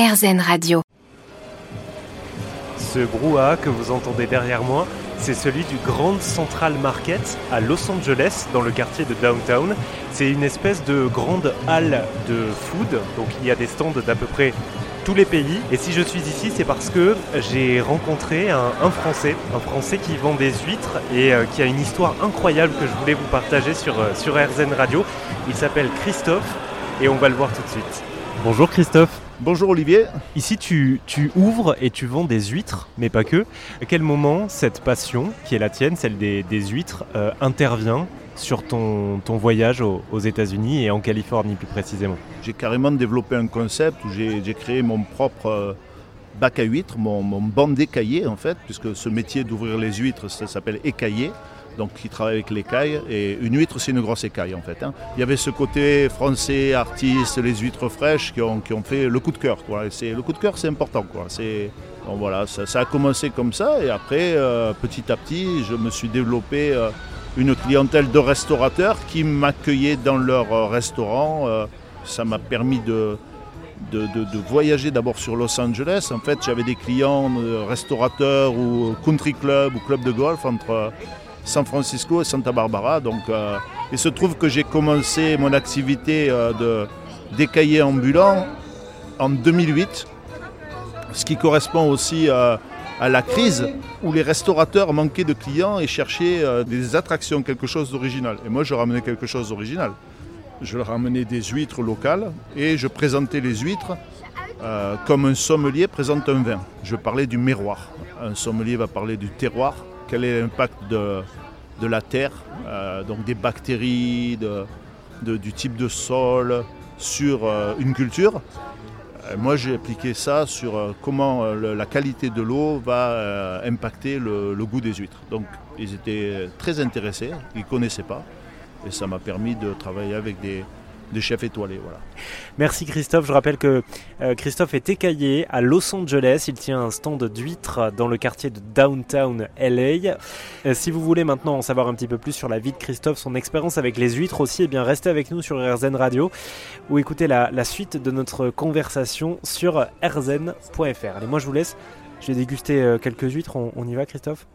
RZN Radio. Ce brouhaha que vous entendez derrière moi, c'est celui du Grand Central Market à Los Angeles, dans le quartier de Downtown. C'est une espèce de grande halle de food, donc il y a des stands d'à peu près tous les pays. Et si je suis ici, c'est parce que j'ai rencontré un, Français, un Français qui vend des huîtres et euh, qui a une histoire incroyable que je voulais vous partager sur, euh, sur RZN Radio. Il s'appelle Christophe et on va le voir tout de suite. Bonjour Christophe. Bonjour Olivier. Ici, tu, ouvres et tu vends des huîtres, mais pas que. À quel moment cette passion, qui est la tienne, celle des, huîtres, euh, intervient sur ton, ton voyage aux, États-Unis et en Californie plus précisément? J'ai carrément développé un concept où j'ai créé mon propre euh, bac à huîtres, mon, mon banc d'écaillés en fait, puisque ce métier d'ouvrir les huîtres, ça s'appelle écailler donc qui travaille avec l'écaille. Et une huître, c'est une grosse écaille en fait. Hein. Il y avait ce côté français, artiste, les huîtres fraîches qui ont, fait le coup de cœur. Le coup de cœur, c'est important. Voilà, ça, a commencé comme ça et après, euh, petit à petit, je me suis développé euh, une clientèle de restaurateurs qui m'accueillaient dans leur euh, restaurant. ça m'a permis de, de, de, voyager d'abord sur Los Angeles. En fait, j'avais des clients restaurateurs ou country club ou club de golf entre San Francisco et Santa Barbara. Donc, euh, il se trouve que j'ai commencé mon activité euh, de d'écaillé ambulant en 2008, ce qui correspond aussi euh, à la crise où les restaurateurs manquaient de clients et cherchaient des attractions, quelque chose d'original. Et moi, je ramenais quelque chose d'original. Je ramenais des huîtres locales et je présentais les huîtres comme un sommelier présente un vin. Je parlais du miroir. Un sommelier va parler du terroir, quel est l'impact de, de la terre, euh, donc des bactéries, du type de sol sur euh, une culture. Euh, moi, j'ai appliqué ça sur comment la qualité de l'eau va impacter le, le, goût des huîtres. Donc, ils étaient très intéressés, ils ne connaissaient pas. Et ça m'a permis de travailler avec des, de chef étoilé. Voilà. Merci Christophe. Je rappelle que euh, Christophe est écaillé à Los Angeles. Il tient un stand d'huîtres dans le quartier de Downtown LA. Euh, si vous voulez maintenant en savoir un petit peu plus sur la vie de Christophe, son expérience avec les huîtres aussi, eh bien restez avec nous sur RZN Radio ou écoutez la, suite de notre conversation sur rzn.fr. Allez, moi je vous laisse. Je vais déguster euh, quelques huîtres. on y va Christophe?